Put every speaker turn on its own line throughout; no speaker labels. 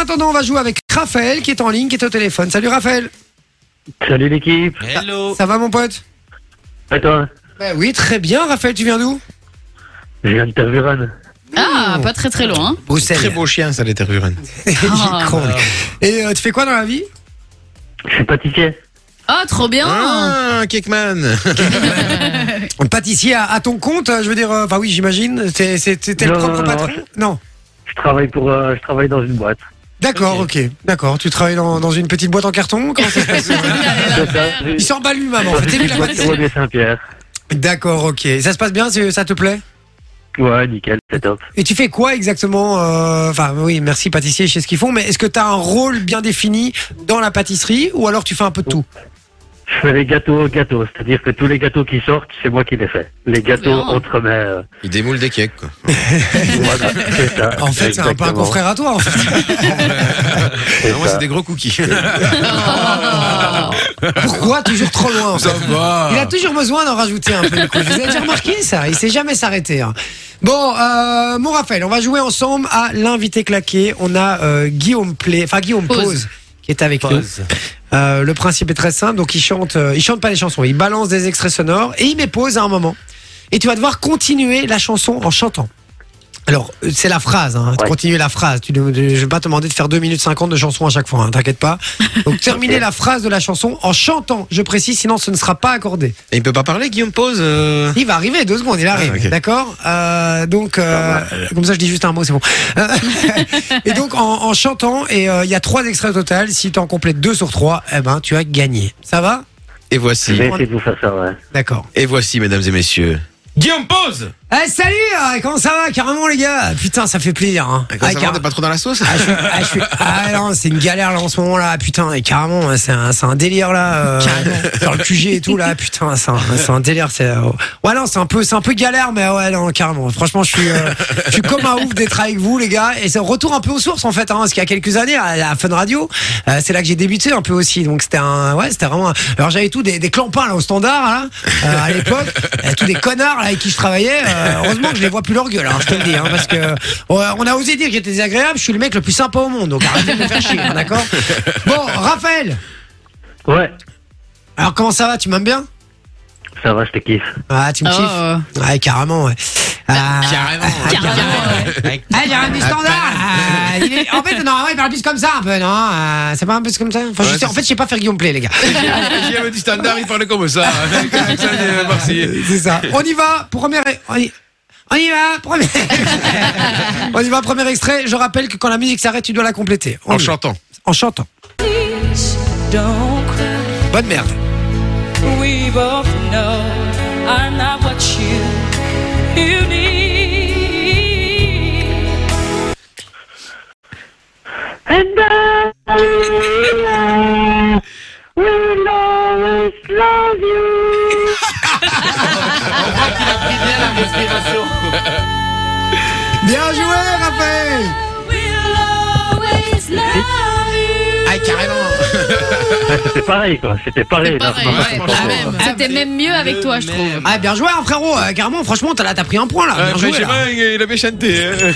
attendant, on va jouer avec Raphaël qui est en ligne, qui est au téléphone. Salut Raphaël.
Salut l'équipe.
Hello.
Ça va mon pote?
Et toi?
Bah oui, très bien. Raphaël, tu viens d'où?
Je viens de Tervuren.
Ah, pas très très loin.
Bruxelles.
Très beau chien, ça, les Tervuren.
Il est
Ah.
con. Et euh, tu fais quoi dans la vie?
Je suis pâtissier.
Ah, trop bien.
Ah, Kekman.
Pâtissier à, à ton compte, euh, je veux dire. euh, Enfin oui, j'imagine. C'est- c'est- C'était le
Non,
propre
non,
patron
non.
Non.
Je travaille pour, euh, je travaille dans une boîte.
D'accord, ok. D'accord. Tu travailles dans, dans une petite boîte en carton? Comment ça se passe?
C'est ça.
Il s'en bat lui-même en fait.
Saint-Pierre.
D'accord, ok. Ça se passe bien, ça te plaît?
Ouais, nickel, c'est top.
Et tu fais quoi exactement euh, Enfin, oui, merci pâtissier, je sais ce qu'ils font, mais est-ce que tu as un rôle bien défini dans la pâtisserie ou alors tu fais un peu de tout?
Je fais les gâteaux gâteaux, c'est-à-dire que tous les gâteaux qui sortent, c'est moi qui les fais. Les gâteaux
Bien.
entremets. euh,
Il démoule des cakes, quoi.
voilà, c'est ça.
En fait, c'est un peu un confrère à toi, en fait.
Moi, c'est des gros cookies.
Pourquoi toujours trop loin en fait
Ça va.
Il a toujours besoin d'en rajouter un peu. coup. Vous avez déjà remarqué ça? Il sait jamais s'arrêter. hein. Bon, euh, mon Raphaël, on va jouer ensemble à l'invité claqué. On a euh, Guillaume Play, enfin Guillaume Pose.
Pause.
Qui est avec nous. Euh, le principe est très simple. Donc il chante, euh, il chante pas les chansons, il balance des extraits sonores et il met pause à un moment. Et tu vas devoir continuer la chanson en chantant. Alors, c'est la phrase, hein.
Ouais.
la phrase. Tu, ne- je vais pas te demander de faire 2 minutes 50 de chanson à chaque fois, hein, t'inquiète pas. Donc, terminer
Ok.
la phrase de la chanson en chantant, je précise, sinon ce ne sera pas accordé.
Et il peut pas parler, Guillaume Pose euh
Il va arriver, deux secondes, il arrive,
Ah, ok.
d'accord? Euh, Donc, euh, comme ça je dis juste un mot, c'est bon. Euh, et donc, en, en chantant, et euh, il y a trois extraits au total, si tu en complètes deux sur trois, eh ben, tu as gagné. Ça va?
Et
Je
voici.
vais essayer de vous faire ça, ouais.
D'accord.
Et voici, mesdames et messieurs. Guillaume Pose
Eh, salut euh, Comment ça va Carrément, les gars? Putain, ça fait plaisir. Hein.
Quand
Ah,
ça va,
car-
t'es pas trop dans la sauce?
Ah, je suis- ah, je suis- ah, non, c'est une galère là en ce moment là, putain, et carrément, c'est un, c'est un délire là, euh, dans le QG et tout là, putain, c'est un, c'est un délire, c'est, euh, ouais non, c'est un peu, c'est un peu galère, mais ouais non, carrément, franchement, je suis, euh, je suis comme un ouf d'être avec vous les gars, et c'est un retour un peu aux sources en fait, hein, parce qu'il y a quelques années à la Fun Radio, euh, c'est là que j'ai débuté un peu aussi, donc c'était un, ouais, c'était vraiment, un- alors j'avais tout des, des clampins là au standard là, euh, à l'époque, euh, tous des connards là avec qui je travaillais, euh, heureusement que je les vois plus leur gueule, hein, je te le dis, hein, parce que euh, on a osé dire que j'étais désagréable, je suis le mec le plus sympa au monde, donc arrêtez de me faire chier, hein, d'accord? Bon, Raphaël,
Ouais,
alors comment ça va, tu m'aimes bien?
Ça va, je te kiffe.
Ah, tu me kiffes?
Oh.
Ouais, carrément, ouais. Ah,
Carrément.
Carrément.
Ah, j'ai un du standard. Ah, il est- En fait, normalement, il parle plus comme ça, un peu, non? Euh, C'est pas un peu comme ça? Enfin, je
Ouais,
sais- En fait, je sais pas faire Guillaume Play, les gars.
J'avais du standard, il parlait comme ça. Un.
C'est ça. On y va. Premier. On y, on y va. Premier. on y va. Premier extrait. Je rappelle que quand la musique s'arrête, tu dois la compléter. On
En chantant.
En chantant. Bonne merde.
We both know I'm not what you you
Bien joué, Raphaël. Ah, carrément.
C'était pareil, quoi. C'était pareil.
ouais,
pas
ah, même. C'était même mieux avec toi, je trouve.
Ah, bien joué, hein, frérot. Euh, carrément, franchement, t'as là, t'as pris un point là. Bien joué. là.
il avait chanté. hein.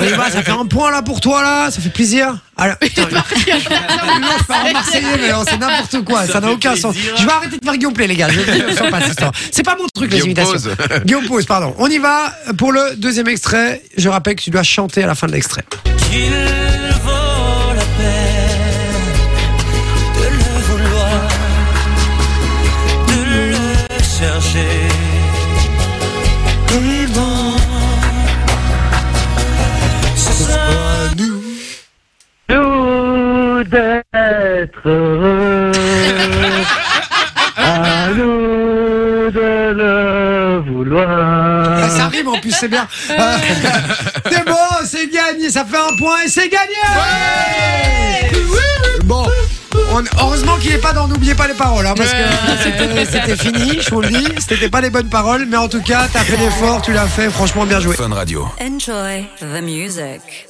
On y va, ça fait un point là pour toi là, ça fait plaisir. Alors, putain, non, je pars en Marseillais, mais non, c'est n'importe quoi, ça n'a aucun sens. Je vais arrêter de faire Guillaume Play, les gars. C'est pas mon truc, les
Guillaume
imitations. Guillaume Pause, pardon. On y va pour le deuxième extrait. Je rappelle que tu dois chanter à la fin de l'extrait.
Heureux. à nous de le vouloir.
Ah, ça rime en plus, c'est bien. Euh, c'est bon, c'est gagné, ça fait un point et c'est gagné. Bon. on- heureusement qu'il n'est pas dans N'oubliez pas les paroles, hein, parce que c'était- c'était fini, je vous le dis. C'était pas les bonnes paroles, mais en tout cas, t'as fait l'effort, tu l'as fait, franchement bien joué.
Fun Radio.
Enjoy the music.